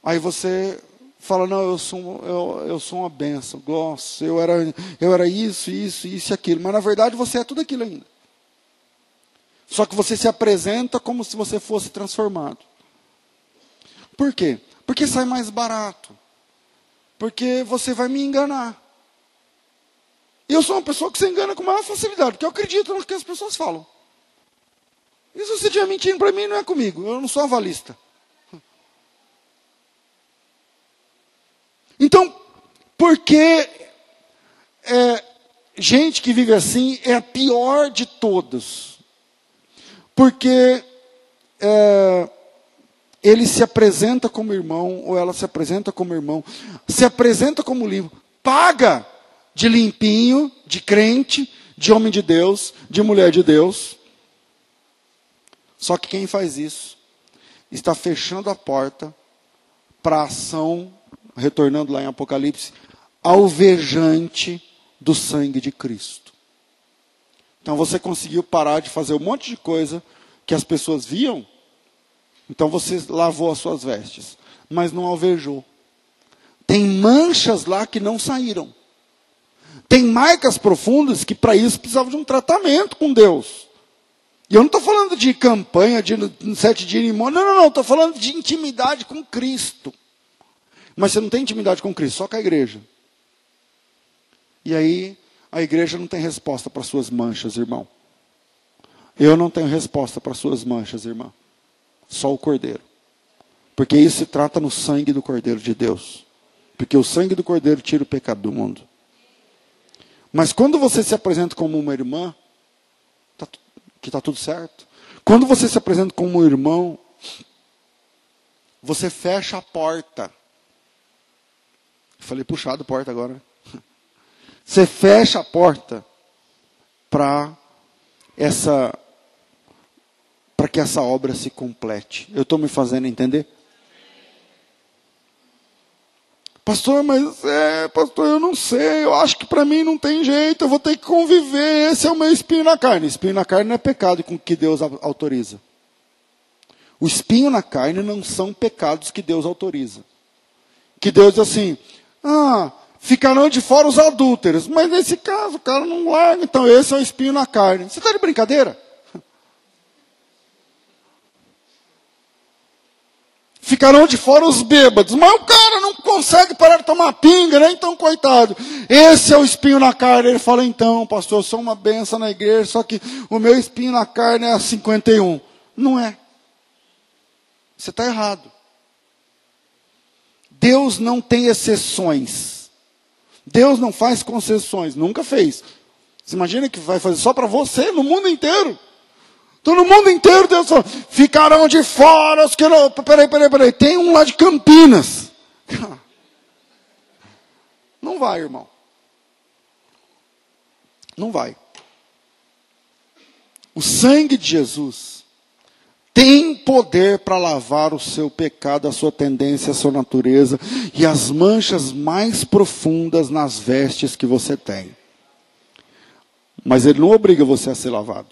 Aí você fala, não, eu sou, eu, eu sou uma benção, nossa, eu era, eu era isso, isso, isso e aquilo. Mas na verdade você é tudo aquilo ainda. Só que você se apresenta como se você fosse transformado. Por quê? Porque sai mais barato. Porque você vai me enganar. Eu sou uma pessoa que se engana com maior facilidade, porque eu acredito no que as pessoas falam. E se você estiver mentindo para mim, não é comigo. Eu não sou avalista. Então, porque é, gente que vive assim é a pior de todos porque é, ele se apresenta como irmão, ou ela se apresenta como irmão, se apresenta como limpo, paga de limpinho, de crente, de homem de Deus, de mulher de Deus. Só que quem faz isso está fechando a porta para a ação, retornando lá em Apocalipse, alvejante do sangue de Cristo. Então você conseguiu parar de fazer um monte de coisa que as pessoas viam. Então você lavou as suas vestes, mas não alvejou. Tem manchas lá que não saíram. Tem marcas profundas que para isso precisavam de um tratamento com Deus. E eu não estou falando de campanha, de sete dias de Não, não, não. Estou falando de intimidade com Cristo. Mas você não tem intimidade com Cristo, só com a igreja. E aí a igreja não tem resposta para suas manchas, irmão. Eu não tenho resposta para suas manchas, irmão. Só o cordeiro. Porque isso se trata no sangue do cordeiro de Deus. Porque o sangue do cordeiro tira o pecado do mundo. Mas quando você se apresenta como uma irmã, tá, que está tudo certo. Quando você se apresenta como um irmão, você fecha a porta. Falei puxado porta agora. Você fecha a porta para essa para que essa obra se complete. Eu estou me fazendo entender? Pastor, mas é, pastor, eu não sei, eu acho que para mim não tem jeito, eu vou ter que conviver, esse é o meu espinho na carne. Espinho na carne não é pecado com que Deus autoriza. O espinho na carne não são pecados que Deus autoriza. Que Deus diz assim, ah, ficarão de fora os adúlteros. Mas nesse caso, o cara não larga, então esse é o espinho na carne. Você está de brincadeira? Ficarão de fora os bêbados. Mas o cara não consegue parar de tomar pinga, né? Então, coitado. Esse é o espinho na carne. Ele fala, então, pastor, eu sou uma benção na igreja, só que o meu espinho na carne é a 51. Não é. Você está errado. Deus não tem exceções. Deus não faz concessões, nunca fez. Você imagina que vai fazer só para você, no mundo inteiro? Então, no mundo inteiro, Deus falou, ficarão de fora os que não. Peraí, peraí, peraí. Tem um lá de Campinas. Não vai, irmão. Não vai. O sangue de Jesus tem poder para lavar o seu pecado, a sua tendência, a sua natureza e as manchas mais profundas nas vestes que você tem. Mas ele não obriga você a ser lavado.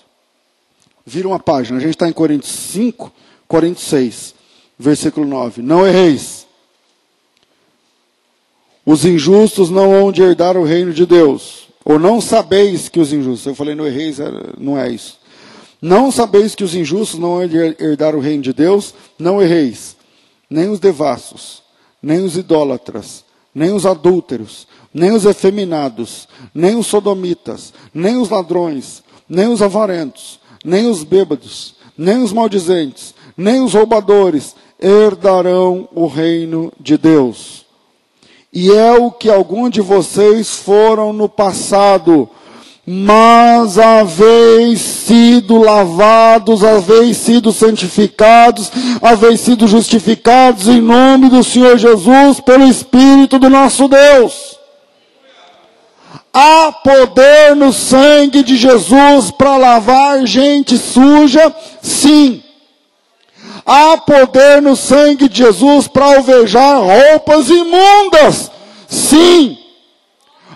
Vira uma página, a gente está em Coríntios 5, Coríntios 6, versículo 9. Não erreis. Os injustos não hão de herdar o reino de Deus. Ou não sabeis que os injustos. Eu falei, não erreis, não é isso. Não sabeis que os injustos não herdaram o reino de Deus? Não erreis. Nem os devassos, nem os idólatras, nem os adúlteros, nem os efeminados, nem os sodomitas, nem os ladrões, nem os avarentos, nem os bêbados, nem os maldizentes, nem os roubadores herdarão o reino de Deus. E é o que algum de vocês foram no passado, mas haveis sido lavados, haveis sido santificados, haveis sido justificados em nome do Senhor Jesus pelo Espírito do nosso Deus. Há poder no sangue de Jesus para lavar gente suja? Sim. Há poder no sangue de Jesus para alvejar roupas imundas? Sim.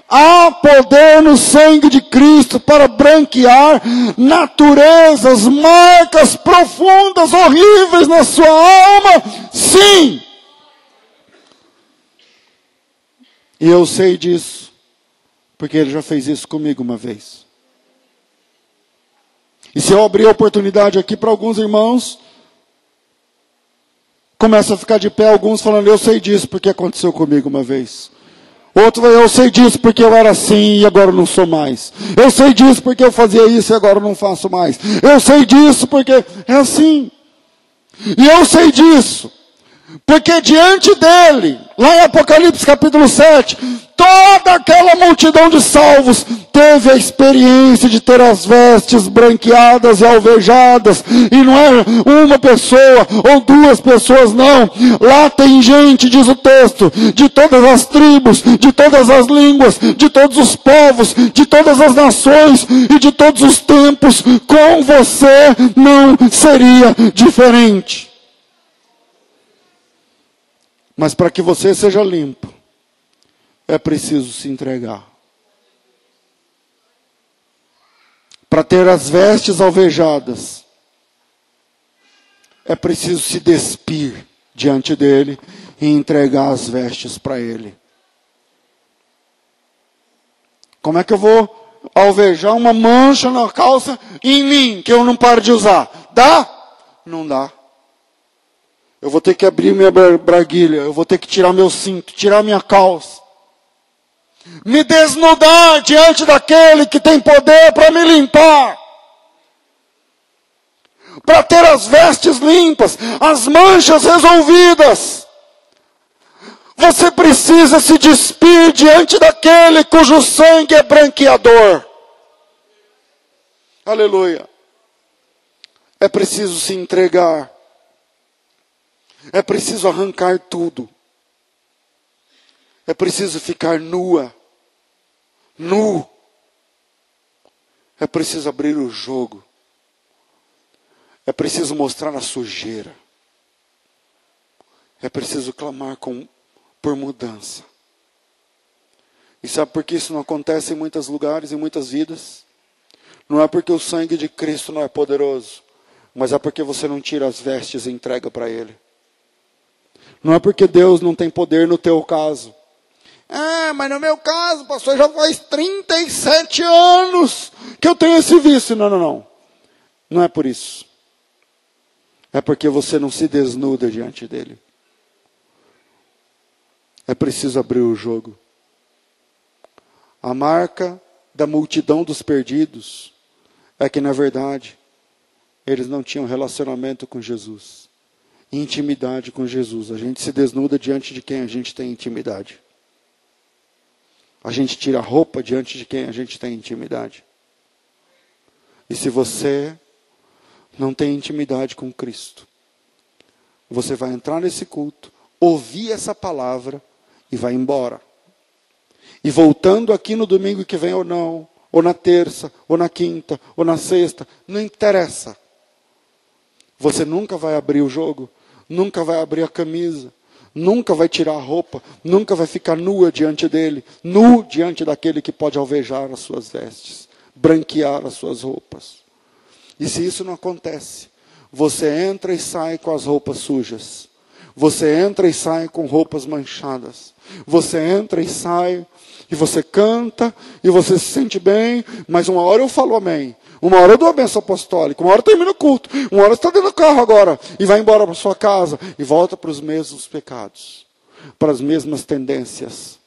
Há poder no sangue de Cristo para branquear naturezas, marcas profundas, horríveis na sua alma? Sim. E eu sei disso, porque ele já fez isso comigo uma vez. E se eu abrir a oportunidade aqui para alguns irmãos, começa a ficar de pé alguns falando, eu sei disso porque aconteceu comigo uma vez. Outro vai, eu sei disso porque eu era assim e agora não sou mais. Eu sei disso porque eu fazia isso e agora não faço mais. Eu sei disso porque é assim. E eu sei disso porque diante dele, lá em Apocalipse capítulo 7, toda aquela multidão de salvos teve a experiência de ter as vestes branqueadas e alvejadas, e não é uma pessoa ou duas pessoas, não. Lá tem gente, diz o texto, de todas as tribos, de todas as línguas, de todos os povos, de todas as nações e de todos os tempos. Com você não seria diferente. Mas para que você seja limpo, é preciso se entregar. Para ter as vestes alvejadas, é preciso se despir diante dele e entregar as vestes para ele. Como é que eu vou alvejar uma mancha na calça em mim que eu não paro de usar? Dá? Não dá. Eu vou ter que abrir minha braguilha, eu vou ter que tirar meu cinto, tirar minha calça. Me desnudar diante daquele que tem poder para me limpar. Para ter as vestes limpas, as manchas resolvidas. Você precisa se despir diante daquele cujo sangue é branqueador. Aleluia. É preciso se entregar. É preciso arrancar tudo. É preciso ficar nua. Nu. É preciso abrir o jogo. É preciso mostrar a sujeira. É preciso clamar com, por mudança. E sabe por que isso não acontece em muitos lugares, em muitas vidas? Não é porque o sangue de Cristo não é poderoso, mas é porque você não tira as vestes e entrega para Ele. Não é porque Deus não tem poder no teu caso. Ah, mas no meu caso, pastor, já faz 37 anos que eu tenho esse vício. Não, não, não. Não é por isso. É porque você não se desnuda diante dele. É preciso abrir o jogo. A marca da multidão dos perdidos é que, na verdade, eles não tinham relacionamento com Jesus intimidade com Jesus. A gente se desnuda diante de quem a gente tem intimidade. A gente tira a roupa diante de quem a gente tem intimidade. E se você não tem intimidade com Cristo, você vai entrar nesse culto, ouvir essa palavra e vai embora. E voltando aqui no domingo que vem ou não, ou na terça, ou na quinta, ou na sexta, não interessa. Você nunca vai abrir o jogo, nunca vai abrir a camisa, nunca vai tirar a roupa, nunca vai ficar nua diante dele, nu diante daquele que pode alvejar as suas vestes, branquear as suas roupas. E se isso não acontece, você entra e sai com as roupas sujas. Você entra e sai com roupas manchadas. Você entra e sai e você canta e você se sente bem, mas uma hora eu falo amém. Uma hora eu dou a benção apostólica, uma hora termina o culto, uma hora está dentro do carro agora e vai embora para sua casa e volta para os mesmos pecados, para as mesmas tendências,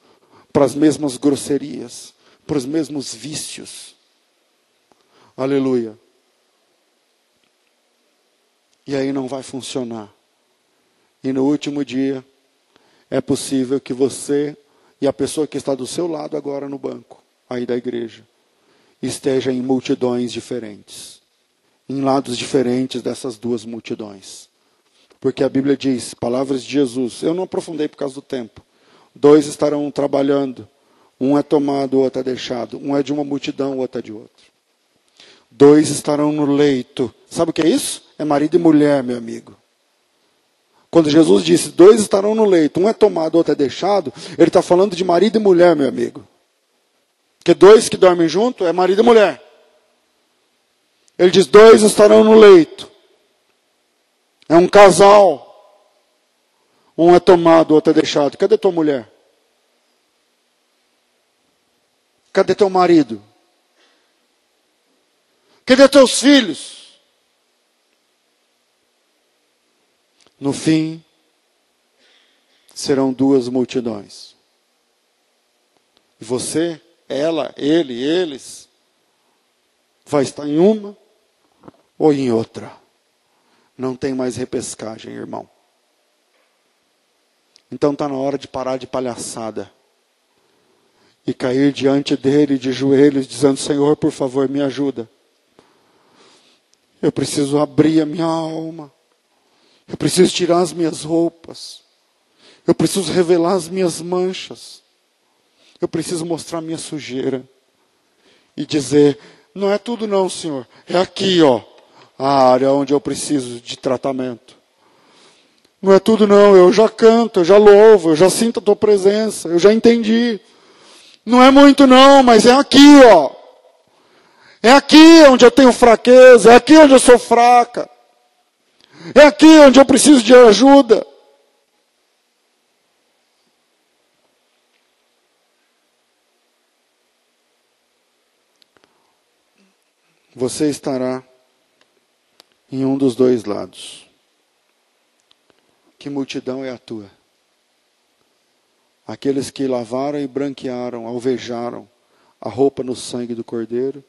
para as mesmas grosserias, para os mesmos vícios. Aleluia. E aí não vai funcionar. E no último dia, é possível que você e a pessoa que está do seu lado agora no banco, aí da igreja, esteja em multidões diferentes, em lados diferentes dessas duas multidões. Porque a Bíblia diz, palavras de Jesus, eu não aprofundei por causa do tempo. Dois estarão trabalhando, um é tomado, o outro é deixado. Um é de uma multidão, o outro é de outro. Dois estarão no leito. Sabe o que é isso? É marido e mulher, meu amigo. Quando Jesus disse, dois estarão no leito, um é tomado, o outro é deixado, ele está falando de marido e mulher, meu amigo. Porque dois que dormem junto é marido e mulher. Ele diz: dois estarão no leito. É um casal. Um é tomado, o outro é deixado. Cadê tua mulher? Cadê teu marido? Cadê teus filhos? No fim, serão duas multidões. E você ela, ele, eles, vai estar em uma ou em outra. Não tem mais repescagem, irmão. Então está na hora de parar de palhaçada e cair diante dele de joelhos, dizendo: Senhor, por favor, me ajuda. Eu preciso abrir a minha alma. Eu preciso tirar as minhas roupas. Eu preciso revelar as minhas manchas. Eu preciso mostrar minha sujeira e dizer: não é tudo, não, Senhor. É aqui, ó, a área onde eu preciso de tratamento. Não é tudo, não. Eu já canto, eu já louvo, eu já sinto a tua presença, eu já entendi. Não é muito, não, mas é aqui, ó. É aqui onde eu tenho fraqueza, é aqui onde eu sou fraca. É aqui onde eu preciso de ajuda. Você estará em um dos dois lados. Que multidão é a tua? Aqueles que lavaram e branquearam, alvejaram a roupa no sangue do Cordeiro?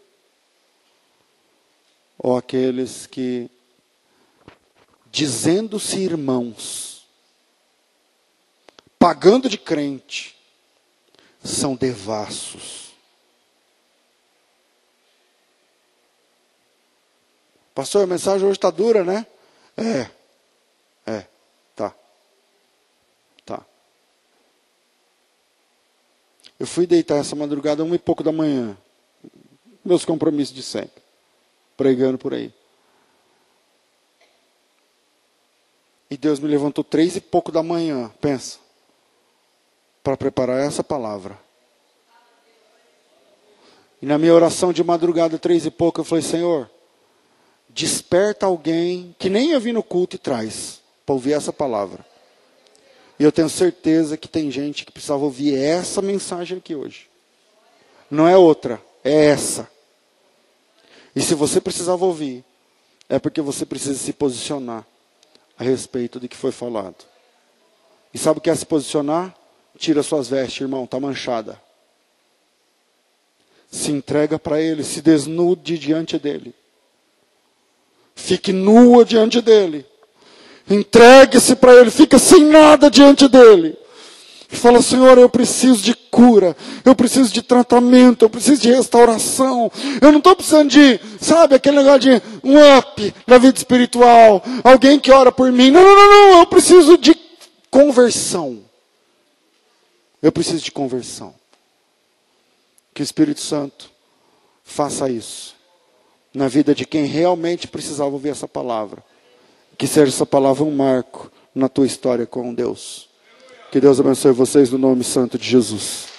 Ou aqueles que, dizendo-se irmãos, pagando de crente, são devassos? Pastor, a mensagem hoje está dura, né? É. É. Tá. Tá. Eu fui deitar essa madrugada, uma e pouco da manhã. Meus compromissos de sempre. Pregando por aí. E Deus me levantou três e pouco da manhã, pensa, para preparar essa palavra. E na minha oração de madrugada, três e pouco, eu falei, Senhor, desperta alguém que nem eu vi no culto e traz para ouvir essa palavra. E eu tenho certeza que tem gente que precisava ouvir essa mensagem aqui hoje. Não é outra, é essa. E se você precisava ouvir, é porque você precisa se posicionar a respeito do que foi falado. E sabe o que é se posicionar? Tira suas vestes, irmão, está manchada. Se entrega para Ele, se desnude diante dele. Fique nua diante dele. Entregue-se para ele, fica sem nada diante dele. E fala, Senhor, eu preciso de cura, eu preciso de tratamento, eu preciso de restauração. Eu não estou precisando de, sabe, aquele negócio de um up na vida espiritual, alguém que ora por mim. Não, não, não, não, eu preciso de conversão. Eu preciso de conversão. Que o Espírito Santo faça isso na vida de quem realmente precisava ouvir essa palavra. Que seja essa palavra um marco na tua história com Deus. Que Deus abençoe vocês no nome santo de Jesus.